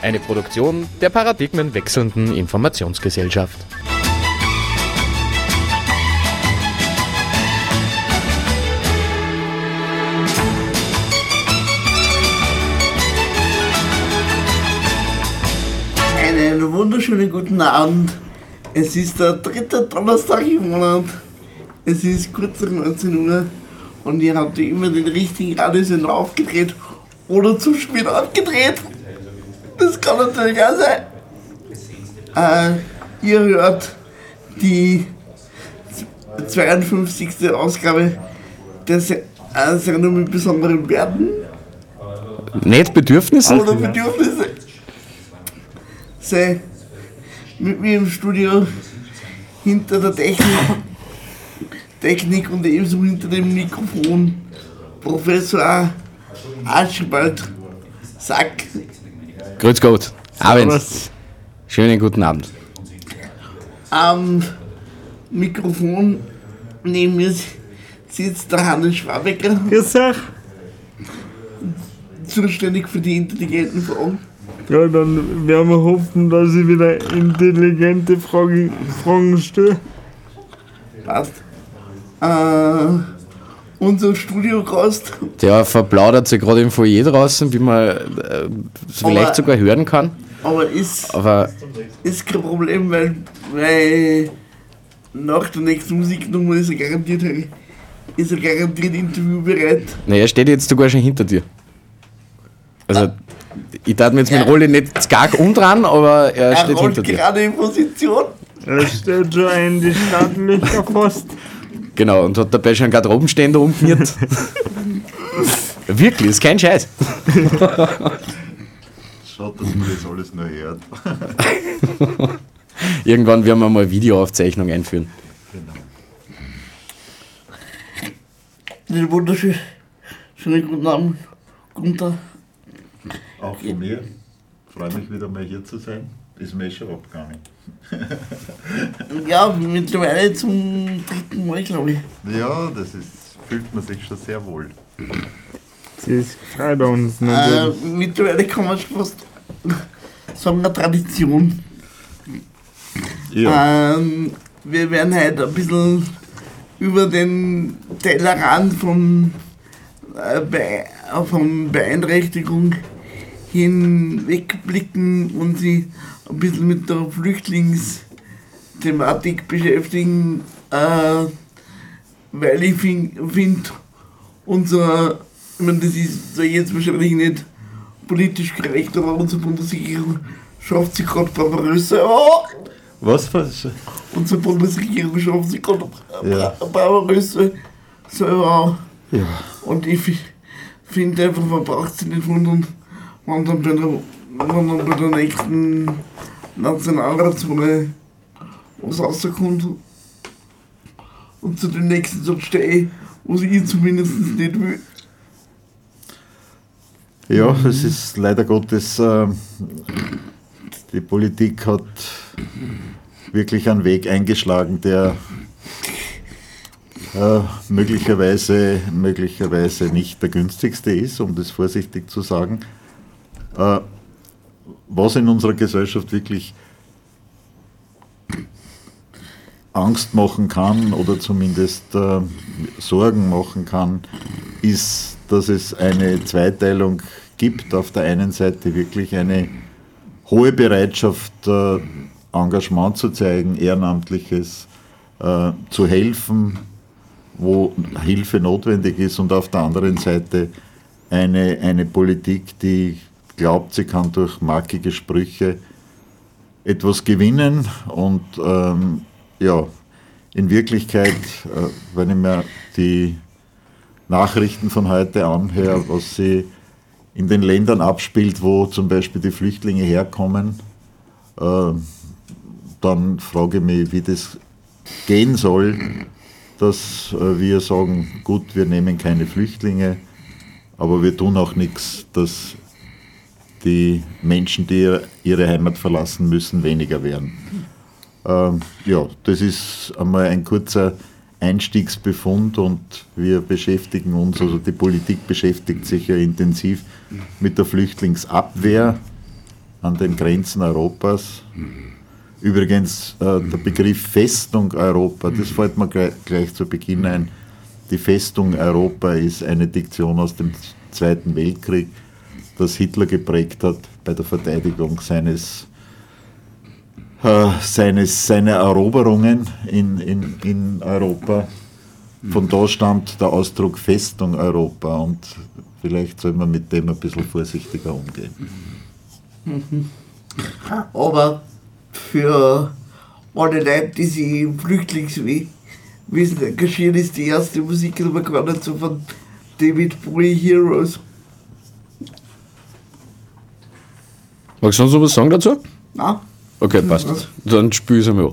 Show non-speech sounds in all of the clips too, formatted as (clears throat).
Eine Produktion der paradigmenwechselnden Informationsgesellschaft. Einen wunderschönen guten Abend. Es ist der dritte Donnerstag im Monat. Es ist kurz nach 19 Uhr und ihr habt immer den richtigen Radiosender aufgedreht oder zu spät aufgedreht. Das kann natürlich auch sein. Äh, ihr hört die 52. Ausgabe der Se äh, Sendung mit besonderen Werten Nicht Bedürfnisse? oder Bedürfnisse. Sei mit mir im Studio hinter der Technik, Technik und ebenso hinter dem Mikrofon Professor Archibald Sack. Grüß Gott. Abend. Was? Schönen guten Abend. Am Mikrofon neben mir sitzt der Hannes Schwabecker, Gesagt? zuständig für die intelligenten Fragen. Ja, dann werden wir hoffen, dass ich wieder intelligente Fragen, Fragen stelle. Passt. Äh, unser Studiogast Der verplaudert sich gerade im Foyer draußen, wie man äh, vielleicht Aber- sogar hören kann. aber ist Aber Ist kein Problem, weil, weil nach der nächsten Musiknummer ist er garantiert, ist er garantiert interviewbereit. ne, er steht jetzt sogar schon hinter dir. Also, ich darf mir jetzt meine Rolle nicht gar umdrehen, aber er Er steht hinter dir. gerade in Position. Er stellt schon ein, die Startlöcher fast. Genau, und hat dabei schon einen Garderobenständer umgenirrt. Wirklich, ist kein Scheiß. Schaut, dass man das alles nur hört. Irgendwann werden wir mal Videoaufzeichnung einführen. Den wunderschönen schönen guten Abend, Gunther. Auch von mir. Freue mich wieder mal hier zu sein. Ist mir eh schon abgegangen. (laughs) Ja, mittlerweile zum dritten Mal, glaube ich. Ja, das ist, fühlt man sich schon sehr wohl. Das freut uns Äh, natürlich. mittlerweile kann man schon fast sagen, eine Tradition. Ja, Ähm, wir werden heute ein bisschen über den Tellerrand von, äh, Be von Beeinträchtigung hinwegblicken und sie ein bisschen mit der Flüchtlingsthematik beschäftigen, äh, weil ich finde, find, unser, ich meine, das ist so jetzt wahrscheinlich nicht politisch korrekt, aber unsere Bundesregierung schafft sich gerade Barbarossa. Oh! was? was Unsere Bundesregierung schafft sich gerade Ja. Barbarossa selber auch. ja. Und ich fi- finde einfach, man braucht sich nicht wundern, wenn dann bei der, nächsten Nationalratswahl was rauskommt und zu dem nächsten Satz stehe, was ich zumindest nicht will. ja, es ist leider Gottes, ähm, die Politik hat wirklich einen Weg eingeschlagen, der äh, möglicherweise, möglicherweise nicht der günstigste ist, um das vorsichtig zu sagen. Äh, was in unserer Gesellschaft wirklich Angst machen kann oder zumindest äh, Sorgen machen kann, ist, dass es eine Zweiteilung gibt. Auf der einen Seite wirklich eine hohe Bereitschaft, äh, Engagement zu zeigen, ehrenamtliches, zu helfen, wo Hilfe notwendig ist und auf der anderen Seite eine, eine Politik, die glaubt, sie kann durch markige Sprüche etwas gewinnen und ähm, ja, in Wirklichkeit, äh, wenn ich mir die Nachrichten von heute anhöre, was sie in den Ländern abspielt, wo zum Beispiel die Flüchtlinge herkommen, äh, dann frage ich mich, wie das gehen soll, dass äh, wir sagen, gut, wir nehmen keine Flüchtlinge, aber wir tun auch nichts, dass die Menschen, die ihre Heimat verlassen müssen, weniger werden. Ähm, ja, das ist einmal ein kurzer Einstiegsbefund und wir beschäftigen uns, also die Politik beschäftigt sich ja intensiv mit der Flüchtlingsabwehr an den Grenzen Europas. Übrigens, äh, der Begriff Festung Europa, das fällt mir gleich, gleich zu Beginn ein. Die Festung Europa ist eine Diktion aus dem Zweiten Weltkrieg, das Hitler geprägt hat bei der Verteidigung seines, äh, seines, seiner Eroberungen in, in, in Europa. Von da stammt der Ausdruck Festung Europa und vielleicht soll man mit dem ein bisschen vorsichtiger umgehen. Aber für alle Leute, die sich im Flüchtlingswesen engagieren, ist die erste Musik aber gar nicht so von David Bowie Heroes. Magst du noch was sagen dazu? Na? Okay, passt. Dann spiel es einmal an.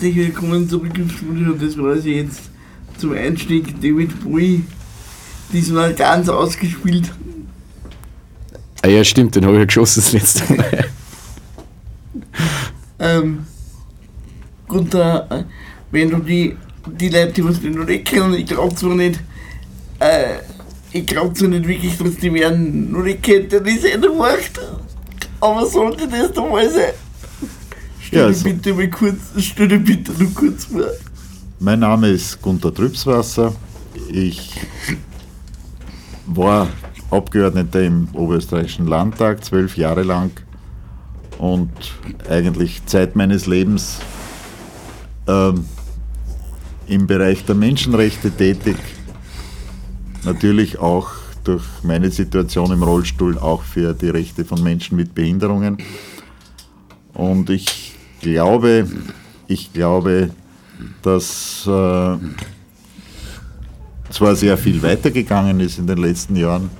Herzlich willkommen zurück im Studio. Das war also jetzt zum Einstieg David Bowie. Diesmal ganz ausgespielt Ah ja, stimmt, den habe ich ja geschossen das letzte Mal. (laughs) Ähm, Gunther, äh, wenn du die, die Leute, die was noch nicht kennen, ich glaube zwar nicht, äh, ich glaube zwar nicht wirklich, dass die werden noch nicht kennt, der die Sendung macht. Aber sollte das der Fall sein, stell Ja, dir also- bitte mal kurz, stell dir bitte nur kurz vor. Mein Name ist Gunter Trübswasser. Ich war Abgeordneter im Oberösterreichischen Landtag zwölf Jahre lang und eigentlich Zeit meines Lebens ähm, im Bereich der Menschenrechte tätig. Natürlich auch durch meine Situation im Rollstuhl auch für die Rechte von Menschen mit Behinderungen. Und ich glaube, ich glaube, dass äh, zwar sehr viel weitergegangen ist in den letzten Jahren,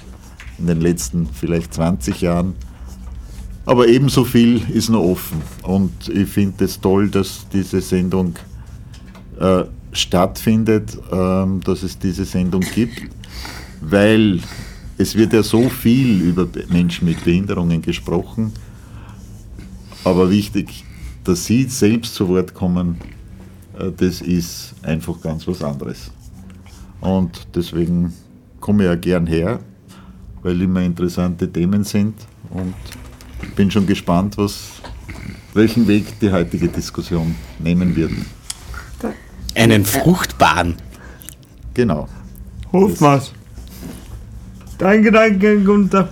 in den letzten vielleicht 20 Jahren, aber ebenso viel ist noch offen. Und ich finde es toll, dass diese Sendung äh, stattfindet, ähm, dass es diese Sendung gibt, weil es wird ja so viel über Be- Menschen mit Behinderungen gesprochen, aber wichtig, dass sie selbst zu Wort kommen, äh, das ist einfach ganz was anderes. Und deswegen komme ich ja gern her, weil immer interessante Themen sind und bin schon gespannt, was, welchen Weg die heutige Diskussion nehmen wird. Einen fruchtbaren. Genau. Wir's. Danke, danke, Gunther.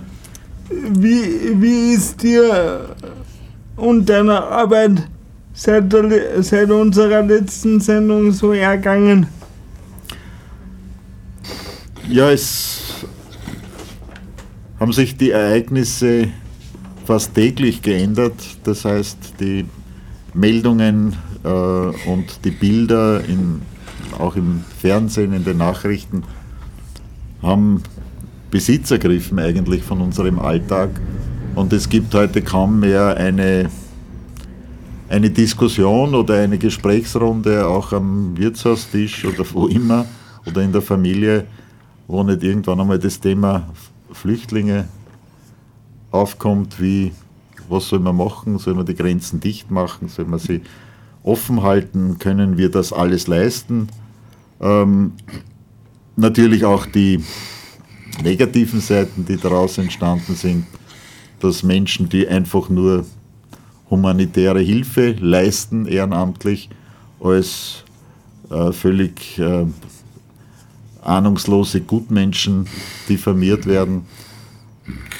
Wie, wie ist dir und deiner Arbeit seit, seit unserer letzten Sendung so ergangen? Ja, es haben sich die Ereignisse fast täglich geändert. Das heißt, die Meldungen äh, und die Bilder in, auch im Fernsehen, in den Nachrichten haben Besitz ergriffen eigentlich von unserem Alltag. Und es gibt heute kaum mehr eine, eine Diskussion oder eine Gesprächsrunde, auch am Wirtshaustisch oder wo immer oder in der Familie, wo nicht irgendwann einmal das Thema Flüchtlinge aufkommt, wie was soll man machen, soll man die Grenzen dicht machen, soll man sie offen halten, können wir das alles leisten. Ähm, natürlich auch die negativen Seiten, die daraus entstanden sind, dass Menschen, die einfach nur humanitäre Hilfe leisten, ehrenamtlich, als äh, völlig äh, ahnungslose Gutmenschen diffamiert werden.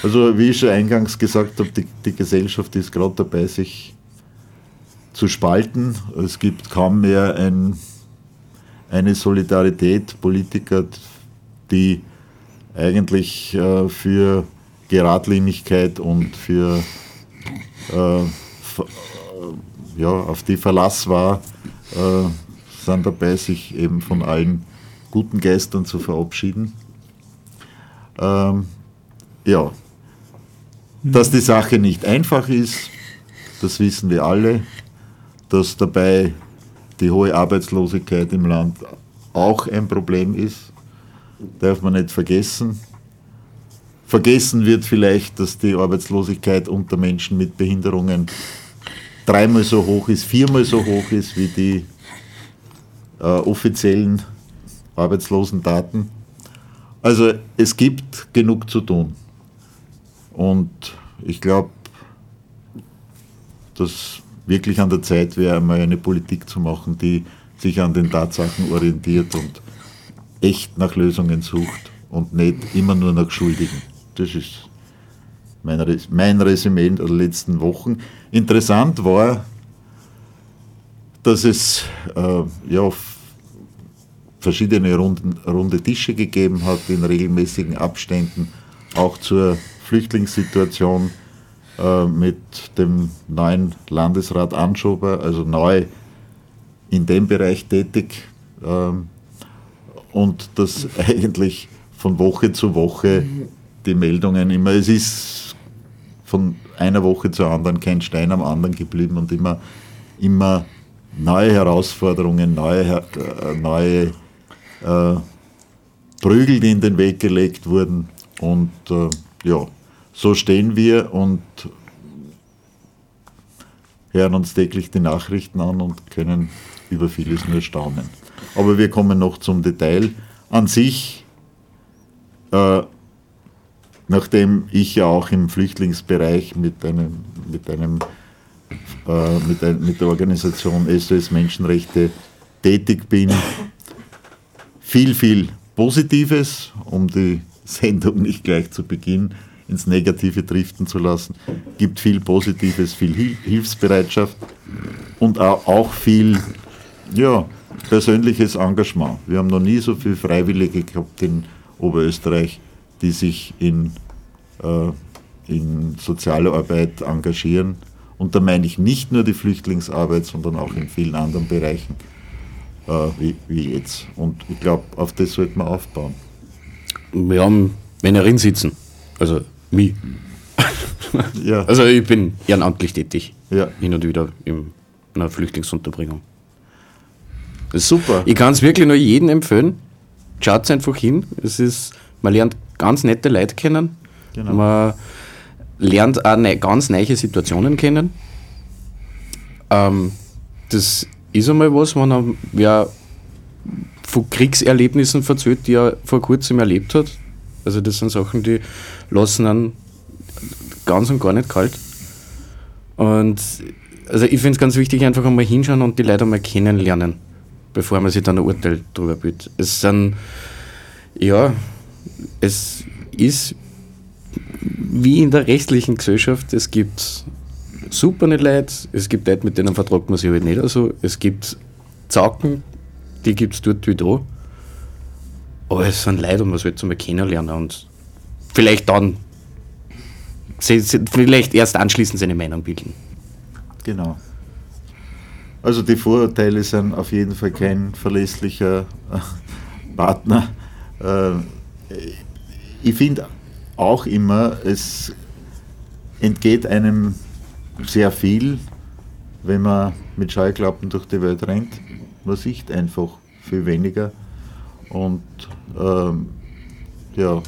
Also wie ich schon eingangs gesagt habe, die, die Gesellschaft ist gerade dabei, sich zu spalten. Es gibt kaum mehr ein, eine Solidarität Politiker, die eigentlich äh, für Geradlinigkeit und für äh, äh, ja, auf die Verlass war, äh, sind dabei, sich eben von allen guten Geistern zu verabschieden. Ähm, ja, dass die Sache nicht einfach ist, das wissen wir alle, dass dabei die hohe Arbeitslosigkeit im Land auch ein Problem ist, darf man nicht vergessen. Vergessen wird vielleicht, dass die Arbeitslosigkeit unter Menschen mit Behinderungen dreimal so hoch ist, viermal so hoch ist wie die äh, offiziellen Arbeitslosendaten. Also es gibt genug zu tun. Und ich glaube, dass wirklich an der Zeit wäre, einmal eine Politik zu machen, die sich an den Tatsachen orientiert und echt nach Lösungen sucht und nicht immer nur nach Schuldigen. Das ist mein, Res mein Resümee der letzten Wochen. Interessant war, dass es äh, ja, verschiedene Runden, runde Tische gegeben hat in regelmäßigen Abständen, auch zur Flüchtlingssituation äh, mit dem neuen Landesrat Anschober, also neu in dem Bereich tätig. Ähm, und dass (laughs) eigentlich von Woche zu Woche die Meldungen immer, es ist von einer Woche zur anderen kein Stein am anderen geblieben und immer, immer neue Herausforderungen, neue, äh, neue äh, Prügel, die in den Weg gelegt wurden. Und äh, ja, so stehen wir und hören uns täglich die Nachrichten an und können über vieles nur staunen. Aber wir kommen noch zum Detail. An sich, äh, nachdem ich ja auch im Flüchtlingsbereich mit einem, mit einem äh, mit, ein, mit der Organisation SOS Menschenrechte tätig bin, viel, viel Positives, um die Sendung nicht gleich zu Beginn ins Negative driften zu lassen. Gibt viel Positives, viel Hil Hilfsbereitschaft und auch, viel ja, persönliches Engagement. Wir haben noch nie so viele Freiwillige gehabt in Oberösterreich, die sich in, äh, in Sozialarbeit engagieren. Und da meine ich nicht nur die Flüchtlingsarbeit, sondern auch in vielen anderen Bereichen äh, wie, wie jetzt. Und ich glaube, auf das sollte man aufbauen. Wir haben Männerin sitzen. Also mich. Ja, (laughs) Also ich bin ehrenamtlich tätig. Ja. Hin und wieder in einer Flüchtlingsunterbringung. Das ist Super. Ich kann es wirklich nur jedem empfehlen. Schaut einfach hin. Es ist, man lernt ganz nette Leute kennen. Genau. Man lernt auch ne, ganz neue Situationen kennen. Ähm, das ist einmal was, wenn wer von Kriegserlebnissen verzählt, die er vor kurzem erlebt hat. Also das sind Sachen, die lassen einen ganz und gar nicht kalt. Und also ich finde es ganz wichtig, einfach einmal hinschauen und die Leute einmal kennenlernen, bevor man sich dann ein Urteil drüber bildet. Es sind, ja, es ist wie in der restlichen Gesellschaft, es gibt super nicht Leute, es gibt Leute, mit denen vertragt man sich halt nicht so, es gibt Zacken, die gibt es dort wie da. Aber es sind Leute und man sollte sie mal kennenlernen und vielleicht dann, vielleicht erst anschließend seine Meinung bilden. Genau. Also die Vorurteile sind auf jeden Fall kein verlässlicher äh, Partner. Äh, Ich finde auch immer, es entgeht einem sehr viel, wenn man mit Scheuklappen durch die Welt rennt. Man sieht einfach viel weniger. Und ähm, ja,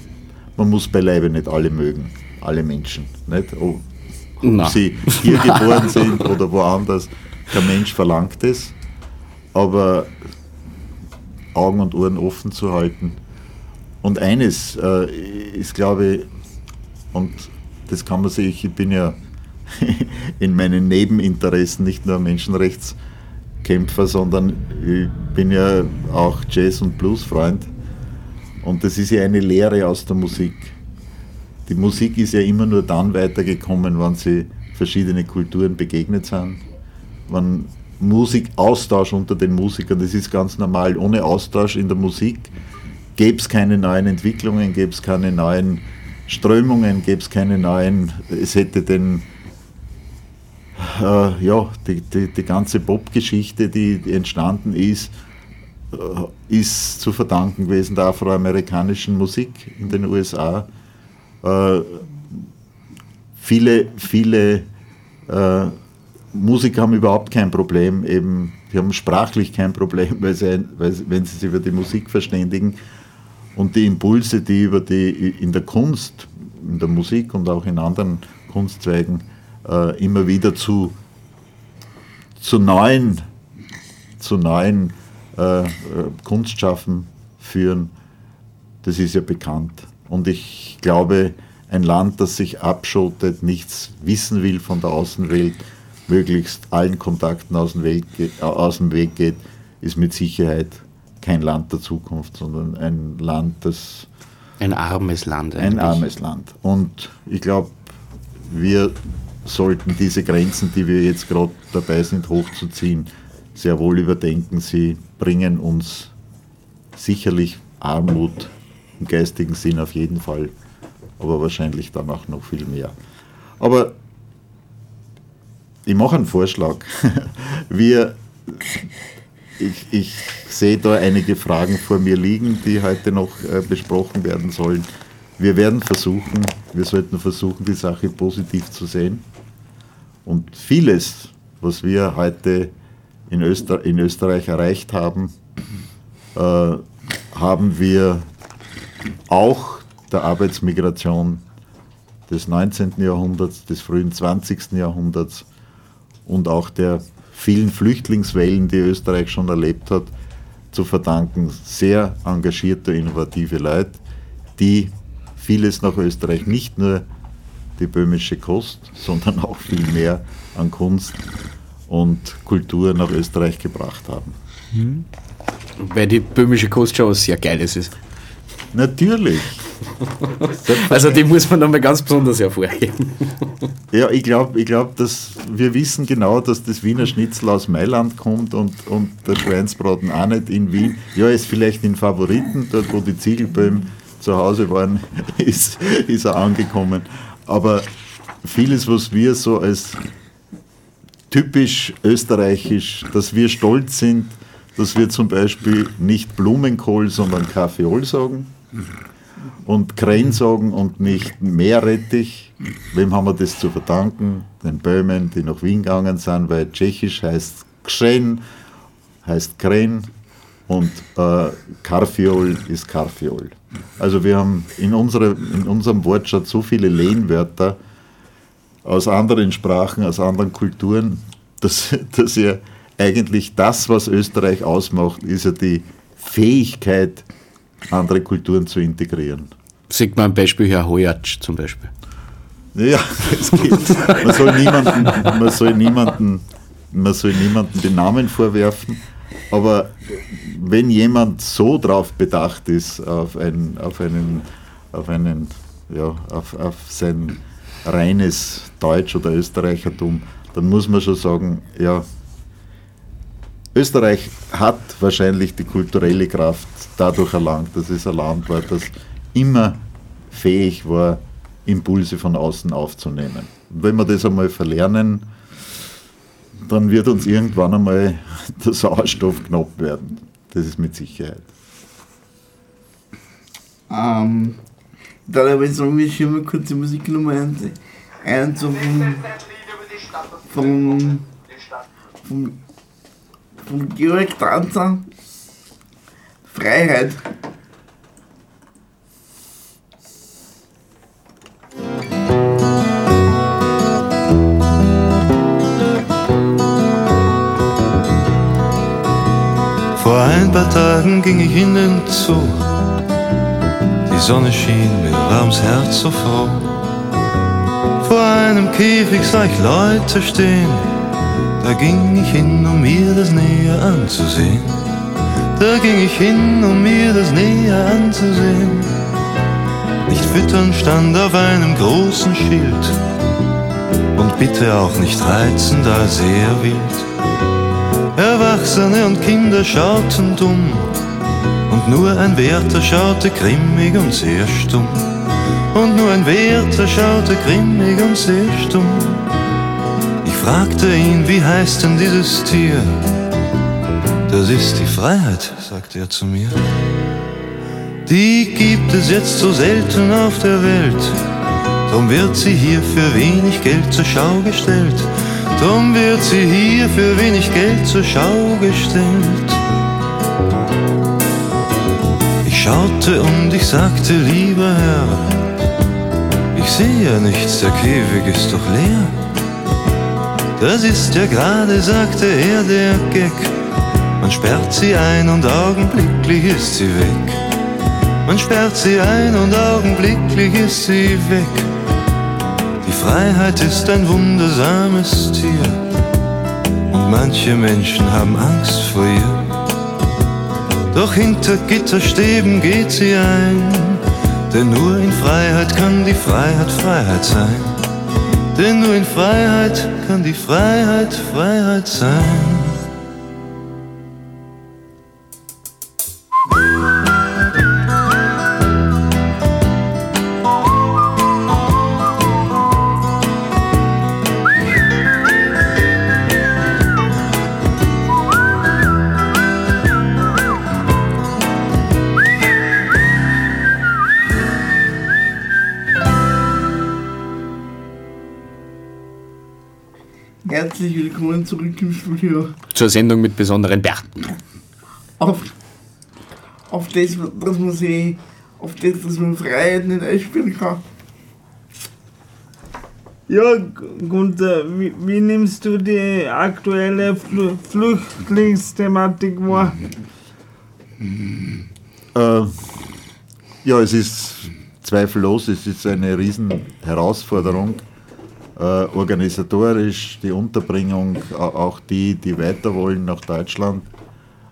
man muss beileibe nicht alle mögen, alle Menschen. Nicht? Ob, ob sie hier (laughs) geboren sind oder woanders. Der Mensch verlangt es, aber Augen und Ohren offen zu halten. Und eines äh, ist, glaube ich, und das kann man sich, ich bin ja (laughs) in meinen Nebeninteressen nicht nur Menschenrechtskämpfer, sondern ich bin ja auch Jazz- und Bluesfreund. Und das ist ja eine Lehre aus der Musik. Die Musik ist ja immer nur dann weitergekommen, wenn sie verschiedene Kulturen begegnet sind. Wenn Musikaustausch unter den Musikern, das ist ganz normal. Ohne Austausch in der Musik gäbe es keine neuen Entwicklungen, gäbe es keine neuen Strömungen, gäbe es keine neuen, es hätte den, äh, ja, die, die, die ganze Pop-Geschichte, die entstanden ist, äh, ist zu verdanken gewesen der afroamerikanischen Musik in den USA. Äh, viele, viele äh, Musiker haben überhaupt kein Problem, eben, die haben sprachlich kein Problem, weil sie, weil, wenn sie sich über die Musik verständigen und die Impulse, die über die in der Kunst, in der Musik und auch in anderen Kunstzweigen äh, immer wieder zu, zu neuen, zu neuen äh, äh, Kunstschaffen führen, das ist ja bekannt. Und ich glaube, ein Land, das sich abschottet, nichts wissen will von der Außenwelt, möglichst allen Kontakten aus dem, äh, aus dem Weg geht, ist mit Sicherheit kein Land der Zukunft, sondern ein Land, das Ein armes Land ein eigentlich. armes Land. Und ich glaube, wir sollten diese Grenzen, die wir jetzt gerade dabei sind hochzuziehen, sehr wohl überdenken. Sie bringen uns sicherlich Armut im geistigen Sinn auf jeden Fall, aber wahrscheinlich dann auch noch viel mehr. Aber ich mache einen Vorschlag. (laughs) Wir, ich, ich sehe da einige Fragen vor mir liegen, die heute noch äh, besprochen werden sollen. Wir werden versuchen, wir sollten versuchen, die Sache positiv zu sehen. Und vieles, was wir heute in, Öster in Österreich erreicht haben, äh, haben wir auch der Arbeitsmigration des 19. Jahrhunderts, des frühen 20. Jahrhunderts und auch der vielen Flüchtlingswellen, die Österreich schon erlebt hat, zu verdanken. Sehr engagierte, innovative Leute, die vieles nach Österreich, nicht nur die böhmische Kost, (laughs) sondern auch viel mehr an Kunst und Kultur nach Österreich gebracht haben. Weil die böhmische Kost schon was sehr Geiles ist. Natürlich. (laughs) Also die muss man nochmal ganz besonders hervorheben. Ja, ich glaube, ich glaub, dass wir wissen genau, dass das Wiener Schnitzel aus Mailand kommt und, und der Schweinsbraten auch nicht in Wien. Ja, ist vielleicht in Favoriten, dort wo die Ziegelböhm zu Hause waren, (laughs) ist, ist er angekommen. Aber vieles, was wir so als typisch österreichisch, dass wir stolz sind, dass wir zum Beispiel nicht Blumenkohl, sondern Kaffeeol sagen und Krähen sagen und nicht Meerrettich. Wem haben wir das zu verdanken? Den Böhmen, die nach Wien gegangen sind, weil Tschechisch heißt Kschen, heißt Krähen und äh, Karfiol ist Karfiol. Also wir haben in, unsere, in unserem Wortschatz so viele Lehnwörter aus anderen Sprachen, aus anderen Kulturen, dass, (laughs) dass ja eigentlich das, was Österreich ausmacht, ist ja die Fähigkeit, andere Kulturen zu integrieren. Sieht man am Beispiel Herr Hojatsch zum Beispiel. Ja, (laughs) es geht. Man soll niemanden, man soll niemanden, man soll niemanden den Namen vorwerfen, aber wenn jemand so drauf bedacht ist, auf, ein, auf einen, auf einen, ja, auf, auf sein reines Deutsch oder Österreichertum, dann muss man schon sagen, ja, Österreich hat wahrscheinlich die kulturelle Kraft dadurch erlangt, dass es ein Land war, das immer fähig war, Impulse von außen aufzunehmen. Wenn wir das einmal verlernen, dann wird uns irgendwann einmal der Sauerstoff knapp werden. Das ist mit Sicherheit. Ähm, dann aber sagen wir mal kurz die Musiknummer ein, ein so vom, vom, vom, vom Georg Tanzer. Freiheit. Vor ein paar Tagen ging ich in den Zoo. Die Sonne schien, mir war Herz so froh. Vor einem Käfig sah ich Leute stehen. Da ging ich hin, um mir das näher anzusehen. Da ging ich hin, um mir das näher anzusehen. Nicht füttern stand auf einem großen Schild. Und bitte auch nicht reizen, da sehr wild. Erwachsene und Kinder schauten dumm. Und nur ein Wärter schaute grimmig und sehr stumm. Und nur ein Wärter schaute grimmig und sehr stumm. Fragte ihn, wie heißt denn dieses Tier? Das ist die Freiheit, sagte er zu mir. Die gibt es jetzt so selten auf der Welt. Drum wird sie hier für wenig Geld zur Schau gestellt. Drum wird sie hier für wenig Geld zur Schau gestellt. Ich schaute und ich sagte, lieber Herr, ich sehe ja nichts, der Käfig ist doch leer. Das ist ja gerade, sagte er, der Gag. Man sperrt sie ein und augenblicklich ist sie weg. Man sperrt sie ein und augenblicklich ist sie weg. Die Freiheit ist ein wundersames Tier und manche Menschen haben Angst vor ihr. Doch hinter Gitterstäben geht sie ein, denn nur in Freiheit kann die Freiheit Freiheit sein. Denn nur in Freiheit kann die Freiheit Freiheit sein. Willkommen zurück im Studio. Zur Sendung mit besonderen Bärten. Auf, auf das, dass man sich, auf das, dass man Freiheit nicht einspielen kann. Ja, Gunther, wie, wie nimmst du die aktuelle Fl Flüchtlingsthematik wahr? Äh, ja, es ist zweifellos, es ist eine riesen Herausforderung. Äh, organisatorisch, die Unterbringung, auch die, die weiter wollen nach Deutschland.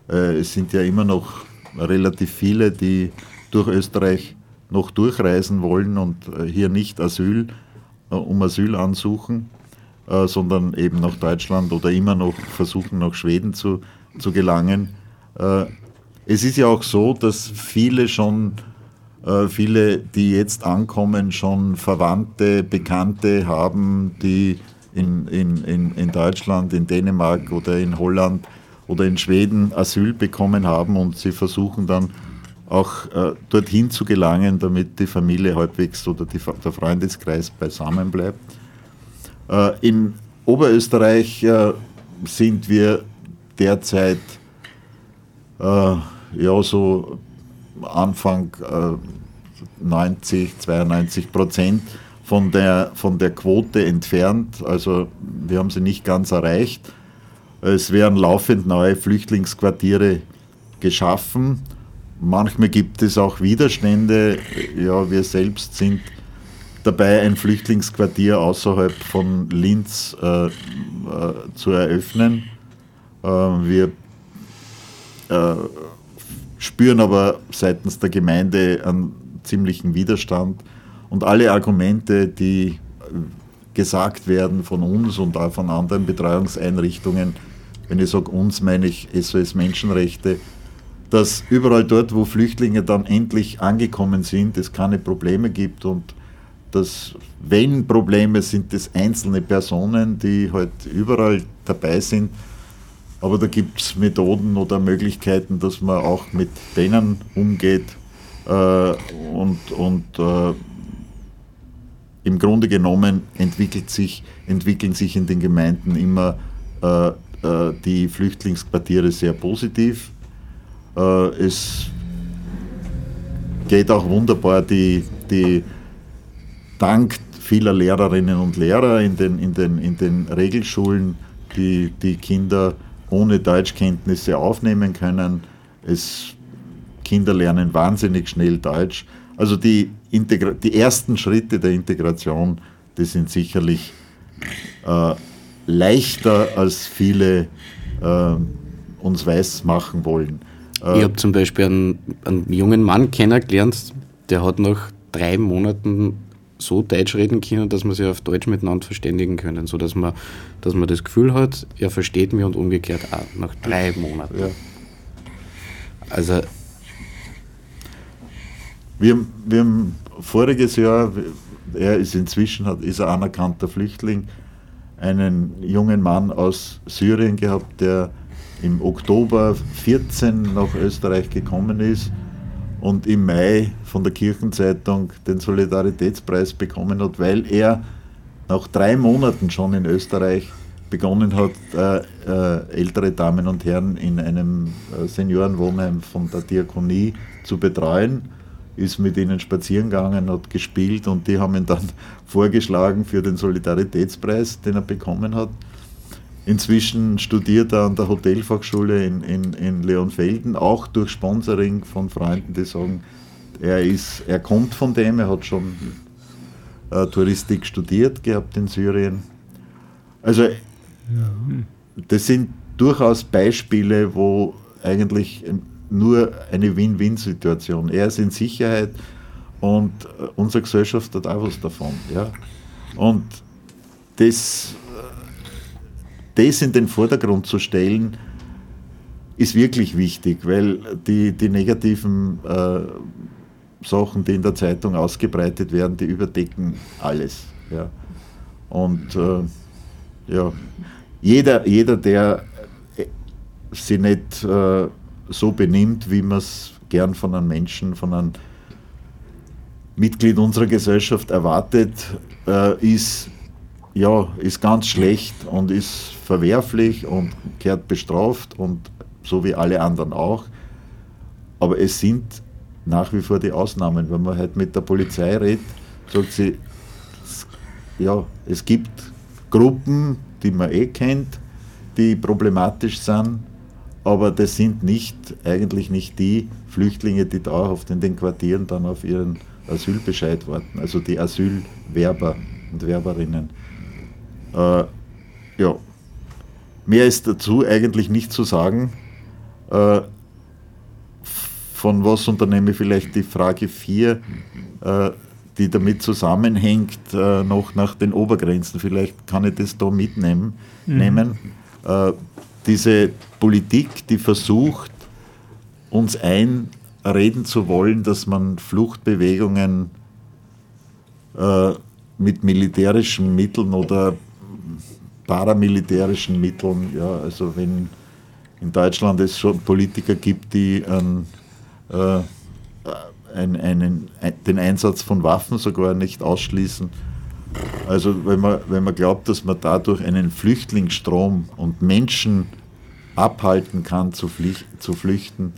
Äh, es sind ja immer noch relativ viele, die durch Österreich noch durchreisen wollen und äh, hier nicht Asyl, äh, um Asyl ansuchen, äh, sondern eben nach Deutschland oder immer noch versuchen, nach Schweden zu, zu gelangen. Es ist ja auch so, dass viele schon, äh, viele, die jetzt ankommen, schon Verwandte, Bekannte haben, die in, in, in, in Deutschland, in Dänemark oder in Holland oder in Schweden Asyl bekommen haben und sie versuchen dann auch äh, dorthin zu gelangen, damit die Familie halbwegs oder die, der Freundeskreis beisammen bleibt. Äh, in Oberösterreich äh, sind wir derzeit äh, ja so Anfang äh, 90, 92 Prozent von der, von der Quote entfernt. Also wir haben sie nicht ganz erreicht. Es werden laufend neue Flüchtlingsquartiere geschaffen. Manchmal gibt es auch Widerstände. Ja, wir selbst sind dabei, ein Flüchtlingsquartier außerhalb von Linz äh, äh, zu eröffnen. Äh, wir spüren aber seitens der Gemeinde einen ziemlichen Widerstand. Und alle Argumente, die äh, gesagt werden von uns und auch von anderen Betreuungseinrichtungen, wenn ich sage uns, meine ich SOS Menschenrechte, dass überall dort, wo Flüchtlinge dann endlich angekommen sind, es keine Probleme gibt und dass, wenn Probleme sind, es einzelne Personen, die halt überall dabei sind. Aber da gibt es Methoden oder Möglichkeiten, dass man auch mit denen umgeht äh, und, und äh, im Grunde genommen entwickelt sich, entwickeln sich in den Gemeinden immer äh, äh, die Flüchtlingsquartiere sehr positiv. Äh, es geht auch wunderbar die, die dank vieler Lehrerinnen und Lehrer in den, in den, in den Regelschulen, die die Kinder ohne Deutschkenntnisse aufnehmen können. Es, Kinder lernen wahnsinnig schnell Deutsch. Also die, Integra die ersten Schritte der Integration, die sind sicherlich äh, leichter, als viele äh, uns weiß machen wollen. Äh, Ich habe zum Beispiel einen, einen jungen Mann kennengelernt, der hat nach drei Monaten so Deutsch reden können, dass man sich auf Deutsch miteinander verständigen können, so dass man, dass man das Gefühl hat, er versteht mich und umgekehrt auch nach drei Monaten. Ja. Also Wir, haben- wir haben voriges Jahr, er ist inzwischen hat, ist ein anerkannter Flüchtling, einen jungen Mann aus Syrien gehabt, der im Oktober 14 nach Österreich gekommen ist und im Mai von der Kirchenzeitung den Solidaritätspreis bekommen hat, weil er nach drei Monaten schon in Österreich begonnen hat, äh, äh, ältere Damen und Herren in einem äh, Seniorenwohnheim von der Diakonie zu betreuen, ist mit ihnen spazieren gegangen, hat gespielt und die haben ihn dann (laughs) vorgeschlagen für den Solidaritätspreis, den er bekommen hat. Inzwischen studiert er an der Hotelfachschule in, in, in Leonfelden, auch durch Sponsoring von Freunden, die sagen, er, ist, er kommt von dem, er hat schon äh, Touristik studiert gehabt in Syrien. Also das sind durchaus Beispiele, wo eigentlich nur eine Win-Win-Situation. Er ist in Sicherheit und äh, unsere Gesellschaft hat auch was davon. Ja? Und das, das in den Vordergrund zu stellen, ist wirklich wichtig, weil die, die negativen äh, Sachen, die in der Zeitung ausgebreitet werden, die überdecken alles. Ja? Und äh, ja, jeder, jeder, der äh, sich nicht äh, so benimmt, wie man es gern von einem Menschen, von einem Mitglied unserer Gesellschaft erwartet, äh, ist, ja, ist ganz schlecht und ist verwerflich und gehört bestraft und so wie alle anderen auch. Aber es sind nach wie vor die Ausnahmen. Wenn man halt mit der Polizei redet, sagt sie, ja, es gibt Gruppen, die man eh kennt, die problematisch sind, aber das sind nicht, eigentlich nicht die Flüchtlinge, die dauerhaft in den Quartieren dann auf ihren Asylbescheid warten, also die Asylwerber und Werberinnen. Äh, ja, mehr ist dazu eigentlich nicht zu sagen. Äh, von was unternehme ich vielleicht die Frage 4, äh, die damit zusammenhängt, äh, noch nach den Obergrenzen. Vielleicht kann ich das da mitnehmen. Nehmen. Äh, diese Politik, die versucht, uns einreden zu wollen, dass man Fluchtbewegungen äh, mit militärischen Mitteln oder paramilitärischen Mitteln, ja, also wenn in Deutschland es schon Politiker gibt, die ähm, äh, ein, einen, ein, den Einsatz von Waffen sogar nicht ausschließen. Also wenn man, wenn man glaubt, dass man dadurch einen Flüchtlingsstrom und Menschen abhalten kann zu, zu flüchten,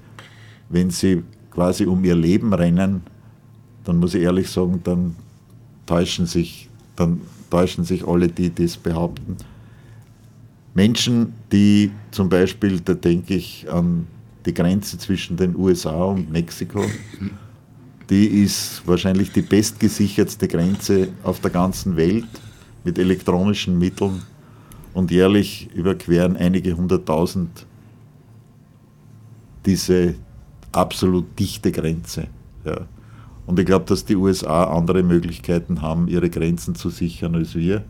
wenn sie quasi um ihr Leben rennen, dann muss ich ehrlich sagen, dann täuschen sich, dann täuschen sich alle, die das behaupten. Menschen, die zum Beispiel, da denke ich an die Grenze zwischen den USA und Mexiko, die ist wahrscheinlich die bestgesichertste Grenze auf der ganzen Welt mit elektronischen Mitteln und jährlich überqueren einige hunderttausend diese absolut dichte Grenze. Ja. Und ich glaube, dass die USA andere Möglichkeiten haben, ihre Grenzen zu sichern als wir.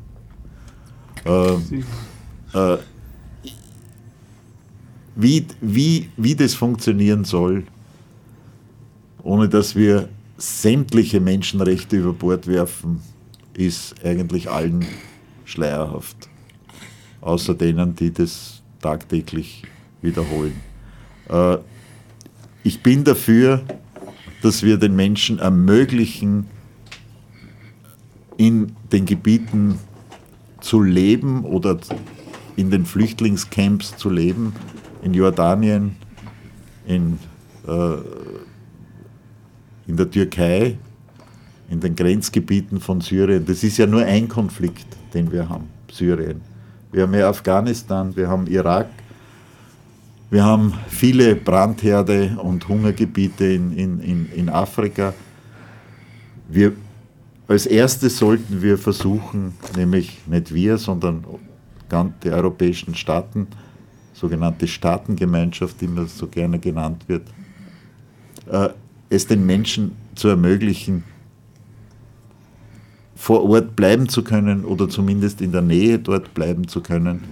Ähm, äh, wie, wie, wie das funktionieren soll, ohne dass wir sämtliche Menschenrechte über Bord werfen, ist eigentlich allen schleierhaft. Außer denen, die das tagtäglich wiederholen. Äh, ich bin dafür, dass wir den Menschen ermöglichen, in den Gebieten zu leben oder in den Flüchtlingscamps zu leben, in Jordanien, in, äh, in der Türkei, in den Grenzgebieten von Syrien. Das ist ja nur ein Konflikt, den wir haben, Syrien. Wir haben ja Afghanistan, wir haben Irak, wir haben viele Brandherde und Hungergebiete in, in, in, in Afrika. Wir, als erstes sollten wir versuchen, nämlich nicht wir, sondern die europäischen Staaten, sogenannte Staatengemeinschaft, die immer so gerne genannt wird, äh, es den Menschen zu ermöglichen, vor Ort bleiben zu können oder zumindest in der Nähe dort bleiben zu können,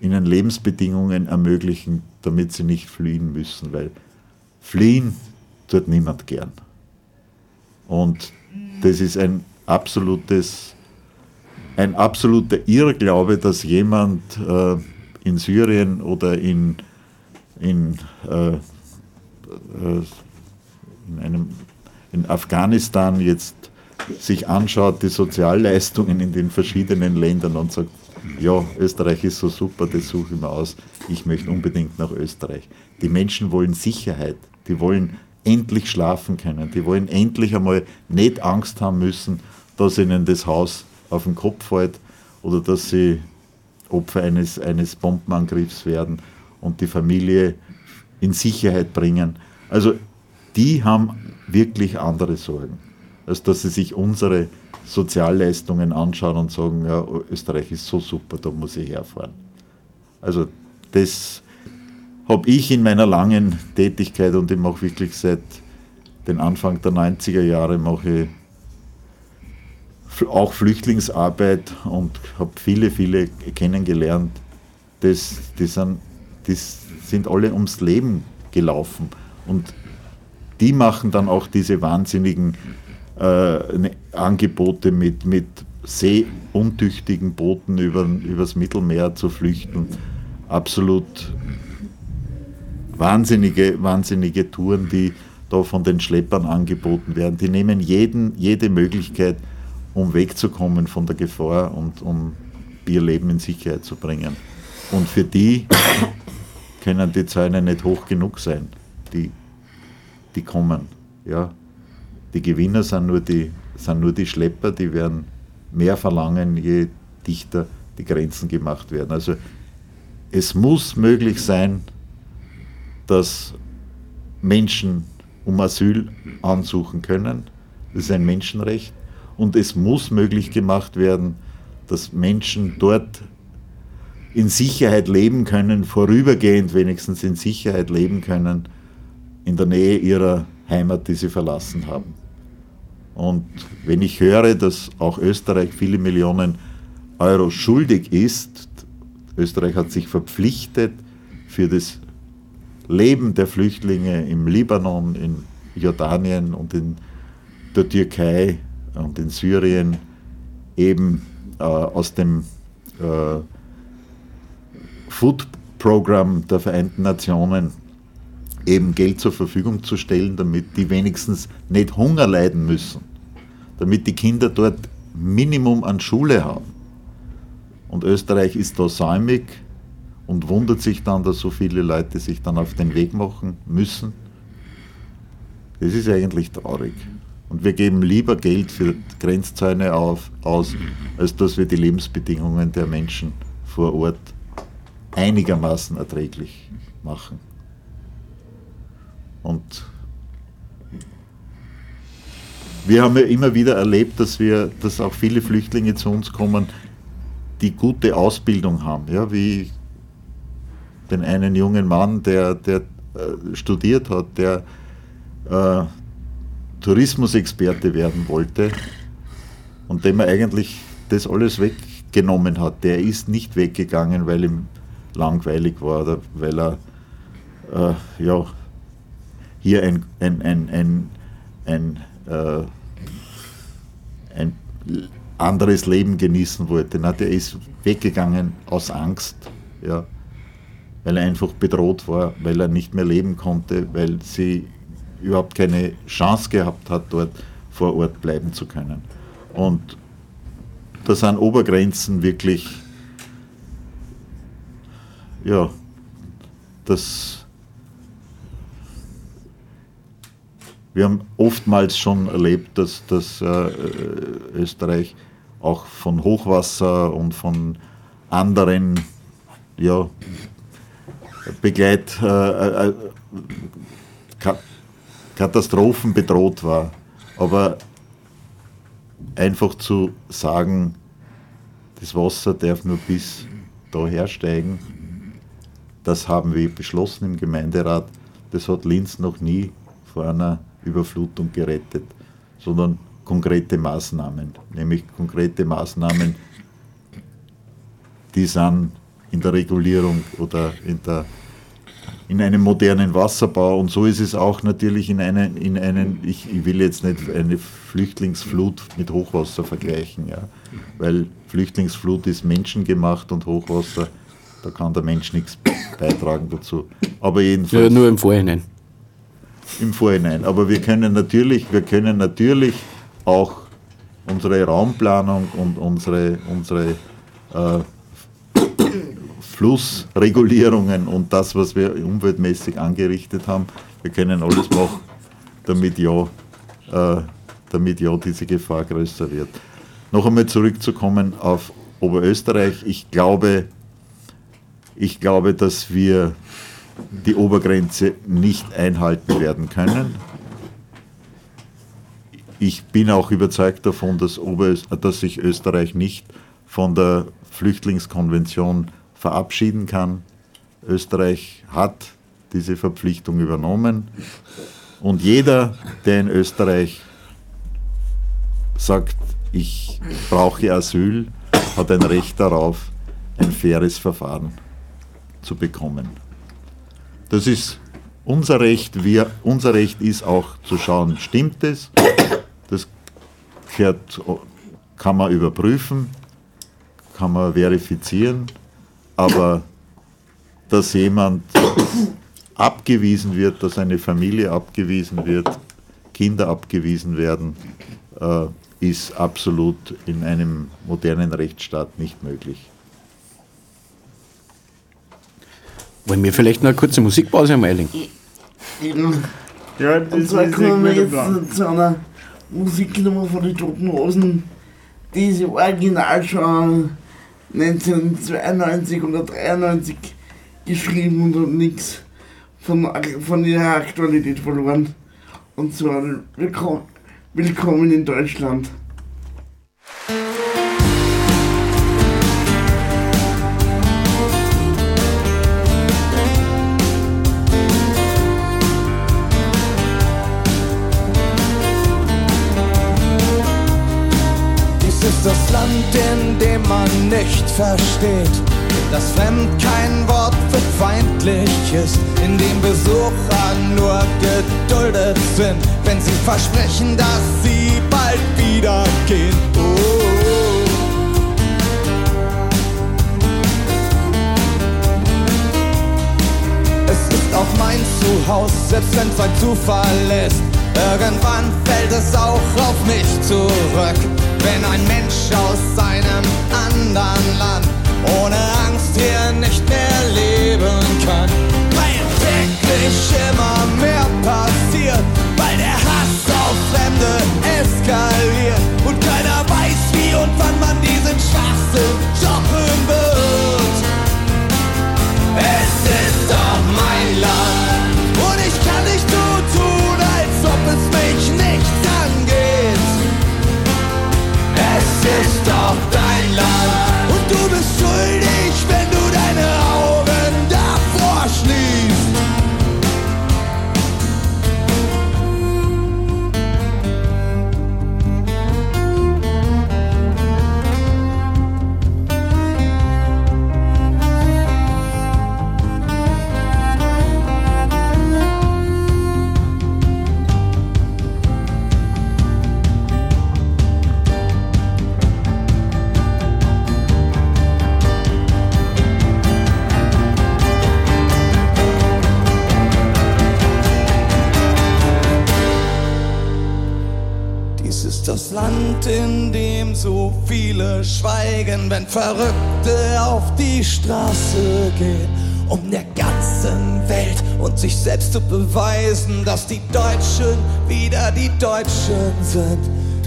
ihnen Lebensbedingungen ermöglichen, damit sie nicht fliehen müssen, weil fliehen tut niemand gern. Und das ist ein absolutes, ein absoluter Irrglaube, dass jemand äh, in Syrien oder in, in, äh, äh, in, einem, in Afghanistan jetzt sich anschaut, die Sozialleistungen in den verschiedenen Ländern und sagt, ja, Österreich ist so super, das suche ich mir aus, ich möchte unbedingt nach Österreich. Die Menschen wollen Sicherheit, die wollen endlich schlafen können, die wollen endlich einmal nicht Angst haben müssen, dass ihnen das Haus auf den Kopf fällt oder dass sie Opfer eines, eines Bombenangriffs werden und die Familie in Sicherheit bringen. Also die haben wirklich andere Sorgen, als dass sie sich unsere Sozialleistungen anschauen und sagen, ja, Österreich ist so super, da muss ich herfahren. Also das habe ich in meiner langen Tätigkeit und ich mache wirklich seit den Anfang der 90er Jahre mache auch Flüchtlingsarbeit und habe viele, viele kennengelernt. Das, die, sind, die sind alle ums Leben gelaufen und die machen dann auch diese wahnsinnigen äh, ne, Angebote mit, mit seeuntüchtigen Booten über, übers Mittelmeer zu flüchten. Absolut wahnsinnige, wahnsinnige Touren, die da von den Schleppern angeboten werden. Die nehmen jeden, jede Möglichkeit, um wegzukommen von der Gefahr und um ihr Leben in Sicherheit zu bringen. Und für die (coughs) können die Zäune nicht hoch genug sein, die, die kommen. Ja. Die Gewinner sind nur die, sind nur die Schlepper, die werden mehr verlangen, je dichter die Grenzen gemacht werden. Also es muss möglich sein, dass Menschen um Asyl ansuchen können. Das ist ein Menschenrecht. Und es muss möglich gemacht werden, dass Menschen dort in Sicherheit leben können, vorübergehend wenigstens in Sicherheit leben können, in der Nähe ihrer Heimat, die sie verlassen haben. Und wenn ich höre, dass auch Österreich viele Millionen Euro schuldig ist, Österreich hat sich verpflichtet, für das Leben der Flüchtlinge im Libanon, in Jordanien und in der Türkei und in Syrien eben äh, aus dem äh, Food Program der Vereinten Nationen eben Geld zur Verfügung zu stellen, damit die wenigstens nicht Hunger leiden müssen, damit die Kinder dort Minimum an Schule haben. Und Österreich ist da säumig und wundert sich dann, dass so viele Leute sich dann auf den Weg machen müssen. Das ist eigentlich traurig. Und wir geben lieber Geld für Grenzzäune auf, aus, als dass wir die Lebensbedingungen der Menschen vor Ort einigermaßen erträglich machen. Und wir haben ja immer wieder erlebt, dass wir, dass auch viele Flüchtlinge zu uns kommen, die gute Ausbildung haben, ja, wie den einen jungen Mann, der, der äh, studiert hat, der äh, Tourismusexperte werden wollte und dem er eigentlich das alles weggenommen hat. Der ist nicht weggegangen, weil ihm langweilig war oder weil er äh, ja, hier ein, ein, ein, ein, ein, äh, ein anderes Leben genießen wollte. Na, der ist weggegangen aus Angst, ja, weil er einfach bedroht war, weil er nicht mehr leben konnte, weil sie überhaupt keine Chance gehabt hat, dort vor Ort bleiben zu können. Und da sind Obergrenzen wirklich, ja, das, wir haben oftmals schon erlebt, dass, dass äh, Österreich auch von Hochwasser und von anderen ja, Begleit, äh, äh, Ka- Katastrophen bedroht war. Aber einfach zu sagen, das Wasser darf nur bis daher steigen, das haben wir beschlossen im Gemeinderat. Das hat Linz noch nie vor einer Überflutung gerettet, sondern konkrete Maßnahmen, nämlich konkrete Maßnahmen, die sind in der Regulierung oder in, der, in einem modernen Wasserbau. Und so ist es auch natürlich in einen, in einen ich, ich will jetzt nicht eine Flüchtlingsflut mit Hochwasser vergleichen, ja, weil Flüchtlingsflut ist menschengemacht und Hochwasser, da kann der Mensch nichts beitragen dazu. Aber jedenfalls Ja, nur im Vorhinein. im Vorhinein. Aber wir können natürlich, wir können natürlich auch unsere Raumplanung und unsere, unsere äh, Flussregulierungen und das, was wir umweltmäßig angerichtet haben, wir können alles machen, damit ja, äh, damit ja diese Gefahr größer wird. Noch einmal zurückzukommen auf Oberösterreich. Ich glaube, ich glaube, dass wir die Obergrenze nicht einhalten werden können. Ich bin auch überzeugt davon, dass, Oberöst dass sich Österreich nicht von der Flüchtlingskonvention verabschieden kann. Österreich hat diese Verpflichtung übernommen und jeder, der in Österreich sagt, ich brauche Asyl, hat ein Recht darauf, ein faires Verfahren zu bekommen. Das ist unser Recht. Wir, unser Recht ist auch zu schauen, stimmt es? Das gehört, kann man überprüfen, kann man verifizieren, aber dass jemand abgewiesen wird, dass eine Familie abgewiesen wird, Kinder abgewiesen werden, äh, ist absolut in einem modernen Rechtsstaat nicht möglich. Wollen wir vielleicht noch eine kurze Musikpause einmal einlegen? Eben. Ja, das Und kommen wir jetzt zu einer Musiknummer von den Toten Hosen. diese Original schon 1992 oder 93 geschrieben und hat nichts von, von ihrer Aktualität verloren. Und zwar willkommen, willkommen in Deutschland. Nicht versteht, dass fremd kein Wort für feindlich ist, in dem Besucher nur geduldet sind, wenn sie versprechen, dass sie bald wieder gehen. Oh. Es ist auch mein Zuhause, selbst wenn's ein Zufall ist. Irgendwann fällt es auch auf mich zurück, wenn ein Mensch aus seinem anderen Land ohne Angst hier nicht mehr leben kann. Weil täglich immer mehr passiert, weil der Hass auf Fremde eskaliert und keiner weiß, wie und wann man diesen Schwachsinn stoppen wird. Es ist doch mein Land Land, in dem so viele schweigen, wenn Verrückte auf die Straße gehen, um der ganzen Welt und sich selbst zu beweisen, dass die Deutschen wieder die Deutschen sind.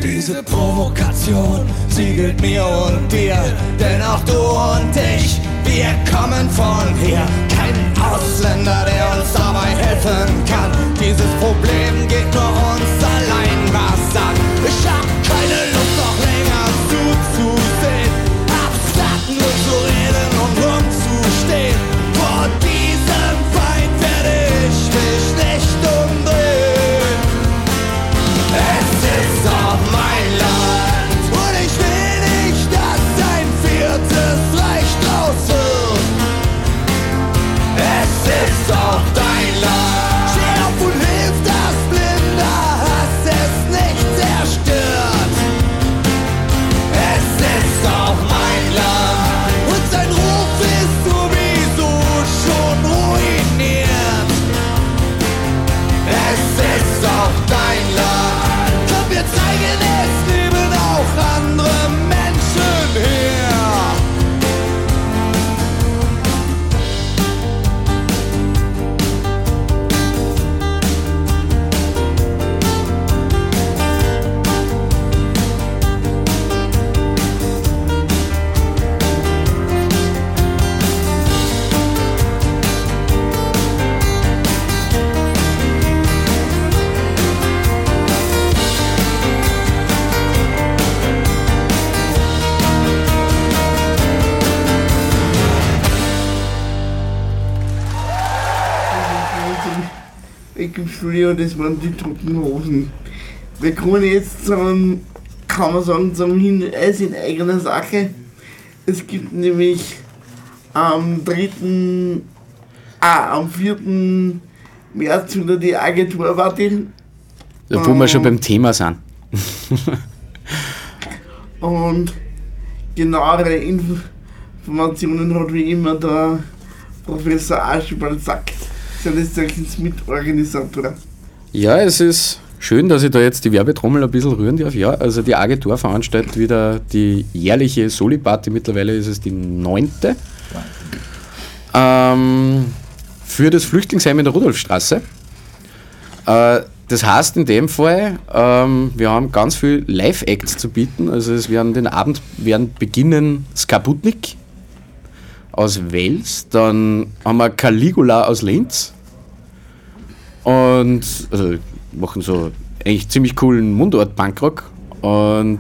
Diese Provokation, sie gilt mir und dir, denn auch du und ich, wir kommen von hier. Kein Ausländer, der uns dabei helfen kann. Dieses Problem geht nur uns allein was Studio, das waren die toten Hosen. Wir kommen jetzt zum, kann man sagen, zum Hinweis in eigener Sache. Es gibt nämlich am 3., ah, am 4. März wieder die Agenturparty Da, wo wir schon beim Thema sind. (laughs) und genauere Info Informationen hat wie immer der Professor Archibald Sack, seines Zeichens Mitorganisator. Ja, es ist schön, dass ich da jetzt die Werbetrommel ein bisschen rühren darf. Ja, also die Agentur veranstaltet wieder die jährliche Soli-Party. Mittlerweile ist es die neunte. Ähm, für das Flüchtlingsheim in der Rudolfstraße. Äh, das heißt in dem Fall, ähm, wir haben ganz viel Live-Acts zu bieten. Also es werden den Abend werden beginnen Skabutnik aus Wels, dann haben wir Caligula aus Linz und also machen so eigentlich ziemlich coolen Mundort-Punkrock und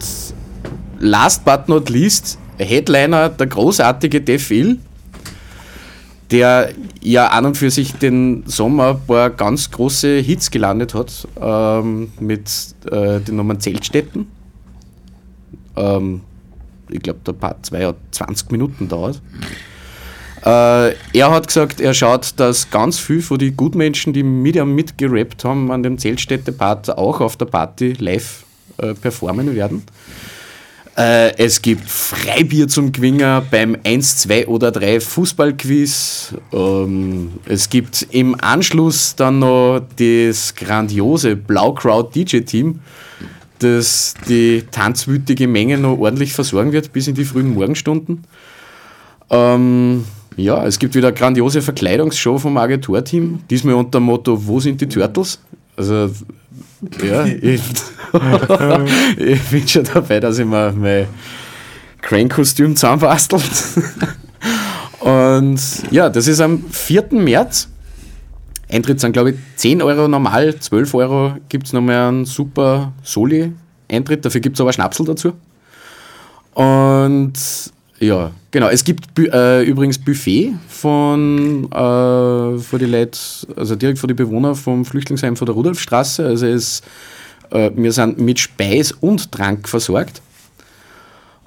last but not least Headliner der großartige Def Ill der ja an und für sich den Sommer ein paar ganz große Hits gelandet hat ähm, mit äh, den Namen Zeltstätten. Ähm, ich glaube, der Part 2 hat 20 Minuten dauert. Äh, er hat gesagt, er schaut, dass ganz viel von den Gutmenschen, die mit ihm mitgerappt haben, an dem Zeltstädte-Part auch auf der Party live äh, performen werden. Äh, es gibt Freibier zum Gewinnen beim 1, 2 oder 3 Fußballquiz. Ähm, es gibt im Anschluss dann noch das grandiose Blaukraut DJ-Team, das die tanzwütige Menge noch ordentlich versorgen wird bis in die frühen Morgenstunden. Ähm, ja, es gibt wieder eine grandiose Verkleidungsshow vom Agenturteam, diesmal unter dem Motto Wo sind die Turtles? Also ja, (laughs) ich, (laughs) ich bin schon dabei, dass ich mir mein Crane-Kostüm zusammenbastelt. (laughs) Und ja, das ist am 4. März. Eintritt sind, glaube ich, 10 Euro normal, 12 Euro gibt es nochmal einen super Soli-Eintritt, dafür gibt es aber Schnapsel dazu. Und ja, genau. Es gibt äh, übrigens Buffet von, äh, für die Leute, also direkt für die Bewohner vom Flüchtlingsheim von der Rudolfstraße. Also es, äh, wir sind mit Speis und Trank versorgt.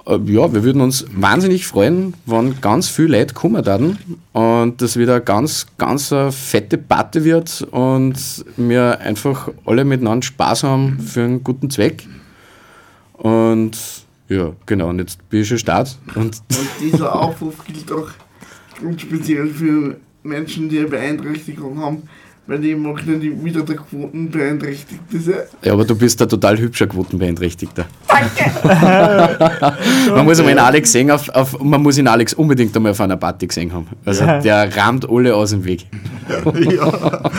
Äh, ja, wir würden uns wahnsinnig freuen, wenn ganz viele Leute kommen werden und das wieder ganz, ganz eine fette Party wird und wir einfach alle miteinander Spaß haben für einen guten Zweck. Und ja, genau. Und jetzt bin ich schon Start. Und, (laughs) und dieser Aufruf gilt auch ganz speziell für Menschen, die eine Beeinträchtigung haben, weil ich mag nicht wieder der Quotenbeeinträchtigte sein. Ja, aber du bist ein total hübscher Quotenbeeinträchtigter. Danke! (laughs) man muss einmal in Alex sehen, auf, auf, man muss ihn Alex unbedingt einmal auf einer Party gesehen haben. Also ja. der rammt alle aus dem Weg. (laughs) Ja.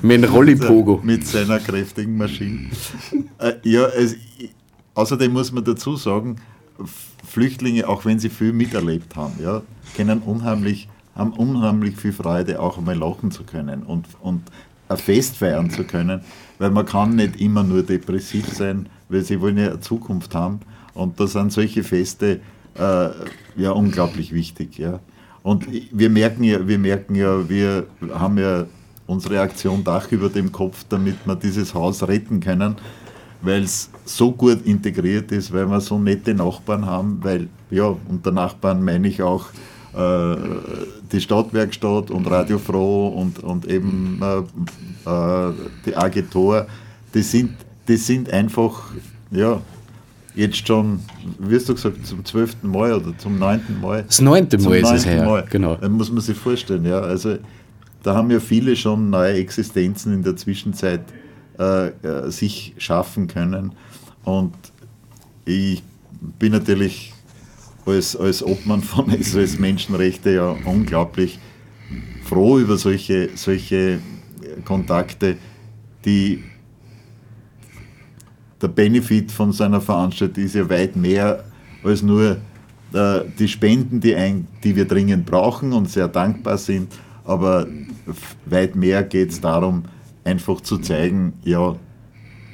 mit dem Rolli-Pogo. Mit seiner kräftigen Maschine. Äh, ja, es, Außerdem muss man dazu sagen, Flüchtlinge, auch wenn sie viel miterlebt haben, ja, können unheimlich, haben unheimlich viel Freude, auch einmal lachen zu können und, und ein Fest feiern zu können, weil man kann nicht immer nur depressiv sein, weil sie wollen ja eine Zukunft haben und da sind solche Feste äh, ja unglaublich wichtig. Ja. Und wir merken ja, wir merken ja, wir haben ja unsere Aktion Dach über dem Kopf, damit wir dieses Haus retten können weil es so gut integriert ist, weil wir so nette Nachbarn haben, weil, ja, unter Nachbarn meine ich auch äh, die Stadtwerkstatt und Radio Froh und, und eben äh, äh, die Agentur, die sind, die sind einfach, ja, jetzt schon, wie hast du gesagt, zum zwölften Mal oder zum neunten Mal? Das neunte Mal ist es her, Mal. genau. Da muss man sich vorstellen, ja, also da haben ja viele schon neue Existenzen in der Zwischenzeit äh, äh, sich schaffen können. Und ich bin natürlich als, als Obmann von (laughs) SOS Menschenrechte ja unglaublich froh über solche, solche Kontakte, die der Benefit von so einer Veranstaltung ist ja weit mehr als nur äh, die Spenden, die, ein, die wir dringend brauchen und sehr dankbar sind, aber weit mehr geht es darum, einfach zu zeigen, ja,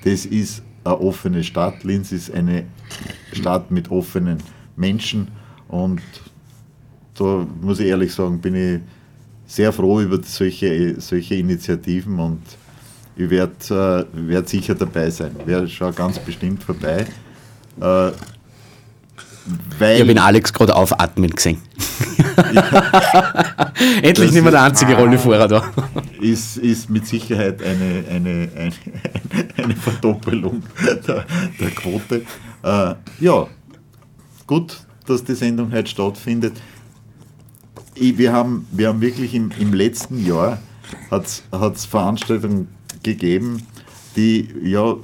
das ist eine offene Stadt. Linz ist eine Stadt mit offenen Menschen und da muss ich ehrlich sagen, bin ich sehr froh über solche, solche Initiativen und ich werde äh, werd sicher dabei sein. Ich werde schon ganz bestimmt vorbei. Äh, weil ich habe ihn Alex gerade aufatmen gesehen. (laughs) Endlich nicht mehr der einzige Rollifahrer da. Ist, ist mit Sicherheit eine, eine, eine, eine Verdoppelung der, der Quote. Äh, ja, gut, dass die Sendung heute stattfindet. Ich, wir, haben, wir haben wirklich im, im letzten Jahr hat es Veranstaltungen gegeben, die ja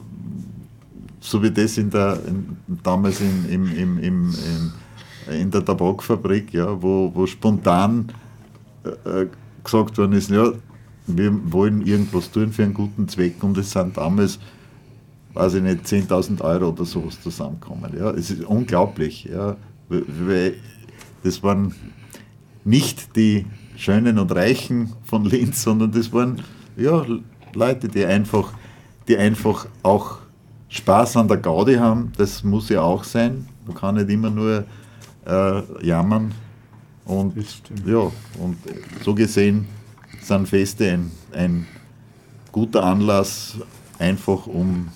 so wie das in der, in, damals in, im, im, im, in der Tabakfabrik, ja, wo, wo spontan äh, gesagt worden ist, ja, wir wollen irgendwas tun für einen guten Zweck und es sind damals, weiß ich nicht, 10.000 Euro oder sowas zusammengekommen. Ja. Es ist unglaublich. Ja. Das waren nicht die Schönen und Reichen von Linz, sondern das waren ja, Leute, die einfach, die einfach auch Spaß an der Gaudi haben. Das muss ja auch sein. Man kann nicht immer nur äh, jammern. Und, ja, und so gesehen sind Feste ein, ein guter Anlass, einfach um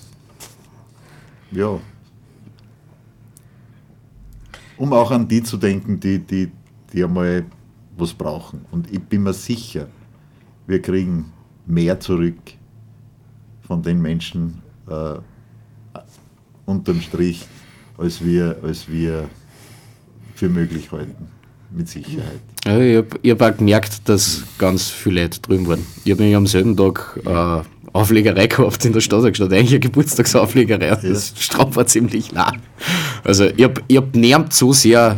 ja, um auch an die zu denken, die, die, die einmal was brauchen. Und ich bin mir sicher, wir kriegen mehr zurück von den Menschen äh, unterm Strich, als wir, als wir für möglich halten. Mit Sicherheit. Ja, ich habe hab auch gemerkt, dass ganz viele Leute drüben waren. Ich habe nämlich am selben Tag äh, Auflegerei gehabt in der Stadtwerkstatt, eigentlich eine Geburtstagsauflegerei. Ja. Das Straub war ziemlich nah. Also ich habe ich hab niemand so sehr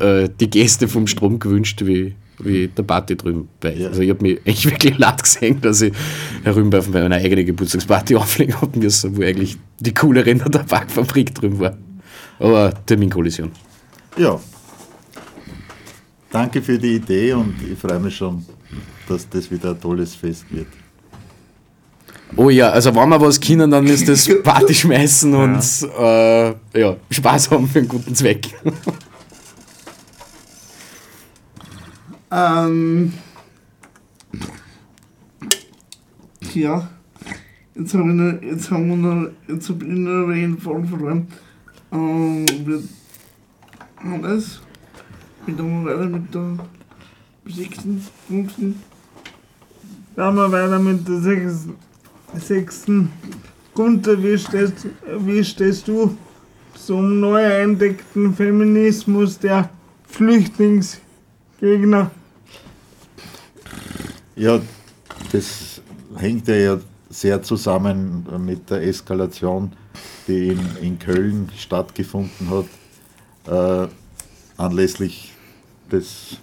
äh, die Gäste vom Strom gewünscht, wie, wie der Party drüben. Ja. Also ich habe mich echt wirklich leid gesehen, dass ich herüben bei meiner eigenen Geburtstagsparty auflegen habe müssen, wo eigentlich die coolere in der Tabakfabrik drüben war. Aber Terminkollision. Ja, Danke für die Idee und ich freue mich schon, dass das wieder ein tolles Fest wird. Oh ja, also wenn wir was können, dann ist das (laughs) Party schmeißen ja. und äh, ja, Spaß haben für einen guten Zweck. (laughs) ähm, ja, jetzt haben wir noch, jetzt haben wir noch, jetzt habe ich noch einen Fall verloren. Ähm, wir haben das machen wir weiter mit der sechsten, fünften. Wir weiter mit der sechsten. sechsten. Gunther, wie stehst, wie stehst du zum neu entdeckten Feminismus der Flüchtlingsgegner? Ja, das hängt ja sehr zusammen mit der Eskalation, die in, in Köln stattgefunden hat, äh, anlässlich des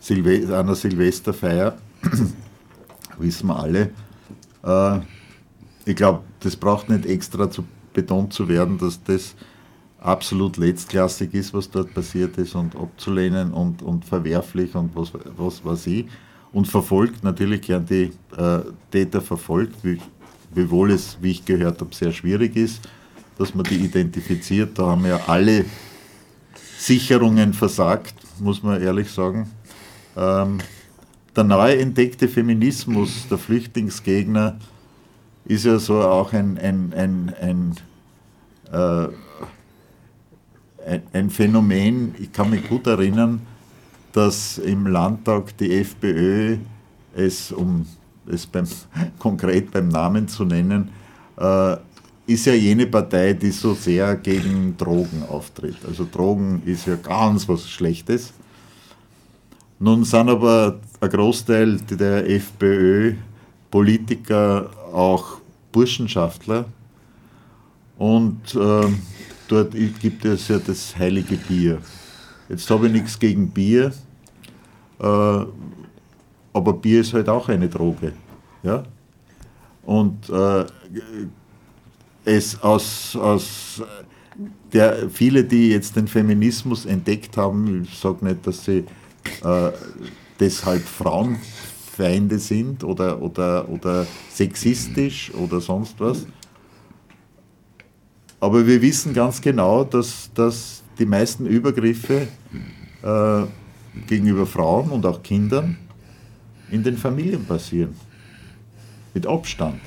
Silve einer Silvesterfeier, (clears throat) wissen wir alle. Äh, ich glaube, das braucht nicht extra zu betont zu werden, dass das absolut letztklassig ist, was dort passiert ist und abzulehnen und, und verwerflich und was, was weiß ich. Und verfolgt natürlich gern die äh, Täter verfolgt, wie, wiewohl es, wie ich gehört habe, sehr schwierig ist, dass man die identifiziert. Da haben ja alle Sicherungen versagt, muss man ehrlich sagen. Ähm, der neu entdeckte Feminismus der Flüchtlingsgegner ist ja so auch ein, ein, ein, ein, äh, ein Phänomen. Ich kann mich gut erinnern, dass im Landtag die FPÖ es, um es beim, (laughs) konkret beim Namen zu nennen, äh, ist ja jene Partei, die so sehr gegen Drogen auftritt. Also Drogen ist ja ganz was Schlechtes. Nun sind aber ein Großteil der FPÖ-Politiker auch Burschenschaftler und äh, dort gibt es ja das heilige Bier. Jetzt habe ich nichts gegen Bier, aber Bier ist halt auch eine Droge. Ja? Und äh, es aus, aus der, viele, die jetzt den Feminismus entdeckt haben, ich sage nicht, dass sie äh, deshalb Frauenfeinde sind oder, oder, oder sexistisch oder sonst was. Aber wir wissen ganz genau, dass, dass die meisten Übergriffe äh, gegenüber Frauen und auch Kindern in den Familien passieren. Mit Abstand.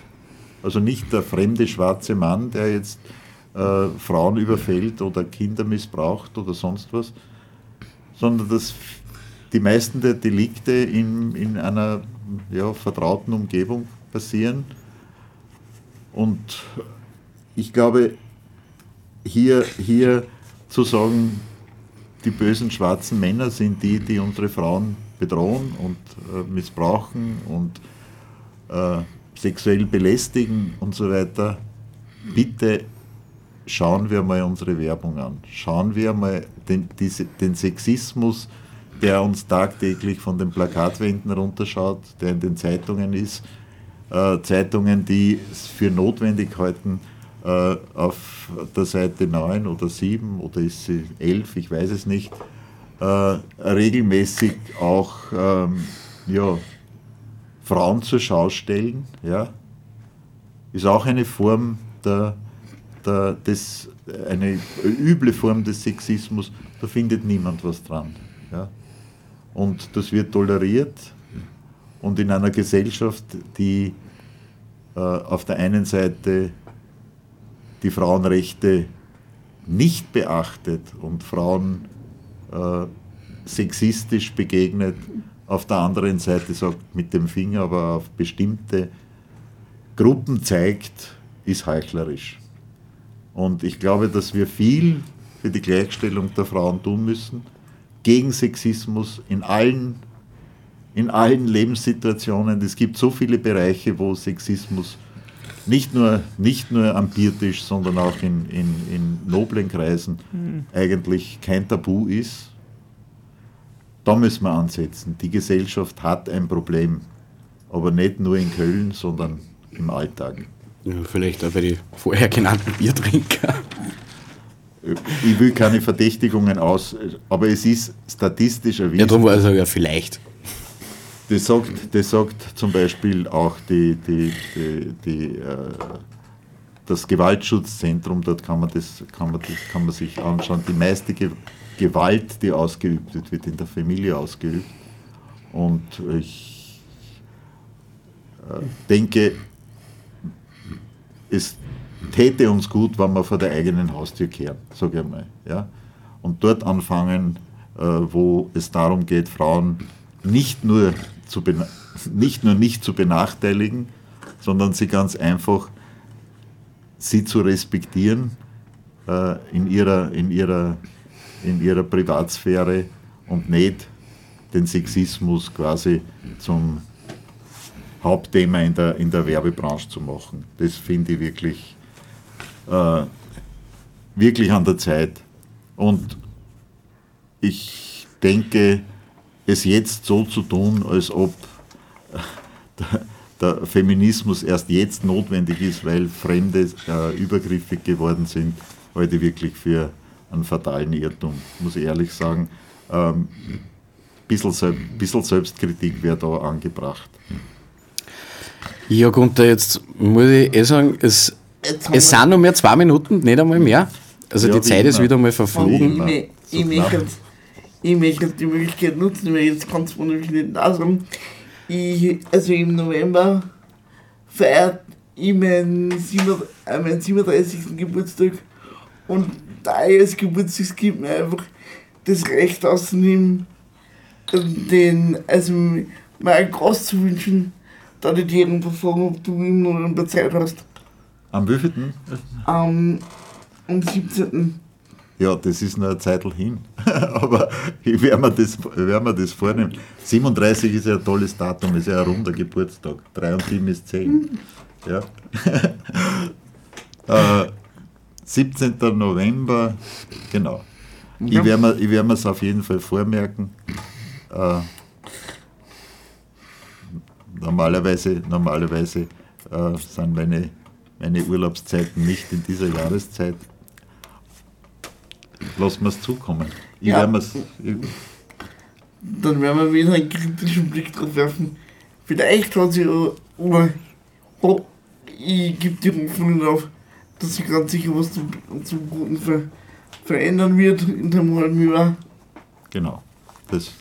Also nicht der fremde schwarze Mann, der jetzt äh, Frauen überfällt oder Kinder missbraucht oder sonst was, sondern dass die meisten der Delikte in, in einer ja, vertrauten Umgebung passieren. Und ich glaube, hier, hier zu sagen, die bösen schwarzen Männer sind die, die unsere Frauen bedrohen und äh, missbrauchen und äh, sexuell belästigen und so weiter, bitte schauen wir mal unsere Werbung an. Schauen wir mal den, diese, den Sexismus, der uns tagtäglich von den Plakatwänden runterschaut, der in den Zeitungen ist, äh, Zeitungen, die es für notwendig halten, äh, auf der Seite 9 oder 7 oder ist sie 11, ich weiß es nicht, äh, regelmäßig auch ähm, ja, Frauen zur Schau stellen. Ja, ist auch eine Form der, der, des, eine üble Form des Sexismus, da findet niemand was dran. Ja. Und das wird toleriert und in einer Gesellschaft, die äh, auf der einen Seite die Frauenrechte nicht beachtet und Frauen äh, sexistisch begegnet, auf der anderen Seite sagt mit dem Finger aber auf bestimmte Gruppen zeigt, ist heuchlerisch. Und ich glaube, dass wir viel für die Gleichstellung der Frauen tun müssen, gegen Sexismus in allen, in allen Lebenssituationen. Es gibt so viele Bereiche, wo Sexismus nicht nur, nicht nur am Biertisch, sondern auch in, in, in noblen Kreisen mhm. eigentlich kein Tabu ist. Da müssen wir ansetzen. Die Gesellschaft hat ein Problem, aber nicht nur in Köln, sondern im Alltag. Ja, vielleicht auch bei den vorher genannten Biertrinker. Ich will keine Verdächtigungen aus, aber es ist statistisch erwiesen. Ja, darum war es ja vielleicht. Das sagt, das sagt zum Beispiel auch die, die, die, die äh, das Gewaltschutzzentrum, dort kann man, das, kann, man das, kann man sich anschauen. Die meiste Gewalt, die ausgeübt wird, wird in der Familie ausgeübt. Und ich äh, denke, es täte uns gut, wenn wir vor der eigenen Haustür kehren, sage ich mal. Ja? Und dort anfangen, äh, wo es darum geht, Frauen nicht nur, zu nicht nur nicht zu benachteiligen, sondern sie ganz einfach sie zu respektieren äh, in, ihrer, in, ihrer, in ihrer Privatsphäre und nicht den Sexismus quasi zum Hauptthema in der, in der Werbebranche zu machen. Das finde ich wirklich, äh, wirklich an der Zeit. Und ich denke, es jetzt so zu tun, als ob der, der Feminismus erst jetzt notwendig ist, weil Fremde äh, übergriffig geworden sind, heute wirklich für einen fatalen Irrtum, muss ich ehrlich sagen. Ähm, bisschen, bisschen Selbstkritik wäre da angebracht. Ja, Gunther, jetzt muss ich eh sagen, es, es sind noch mehr zwei Minuten, nicht einmal mehr. Also ja, die Zeit ist wieder mal verflogen. Ich, ich, möchte, ich möchte die Möglichkeit nutzen, weil jetzt kann es wunderlich nicht da. Ich, also im November feiert ich meinen, 37. Äh, Geburtstag und da ich es Geburtstag gibt mir einfach das Recht auszunehmen, den, also mal groß zu wünschen, da die Tieren verfolgen, ob du in der Zeit hast. Am wievielten? Am, am 17. Ja, das ist noch eine Zeit hin. (laughs) Aber ich werde mir, das, werd mir das vornehmen. 37 ist ja ein tolles Datum, ist ja ein runder Geburtstag. 3 und 7 ist 10. Ja. (laughs) äh, 17. November, genau. Ich werde mir, werd mir es auf jeden Fall vormerken. Äh, normalerweise normalerweise äh, sind meine, meine Urlaubszeiten nicht in dieser Jahreszeit. Lassen wir es zukommen. Ich ja. Dann werden wir wieder einen kritischen Blick drauf werfen. Vielleicht hat sie, oder oh, ich gebe die Hoffnung auf, dass sich ganz sicher was zum, zum Guten ver, verändern wird in dem halben Jahr. Genau. Das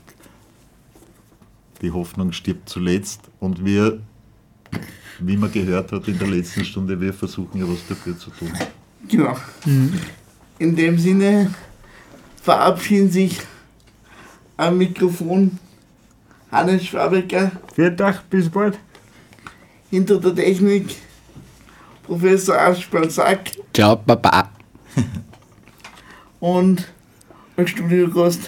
die Hoffnung stirbt zuletzt und wir, wie man gehört hat in der letzten Stunde, wir versuchen ja was dafür zu tun. Genau. Mhm. In dem Sinne verabschieden sich am Mikrofon Hannes Schwabecker. Vielen Dank, bis bald. Hinter der Technik Professor Aschmann Sack. Ciao, Papa. Und ein Studiogast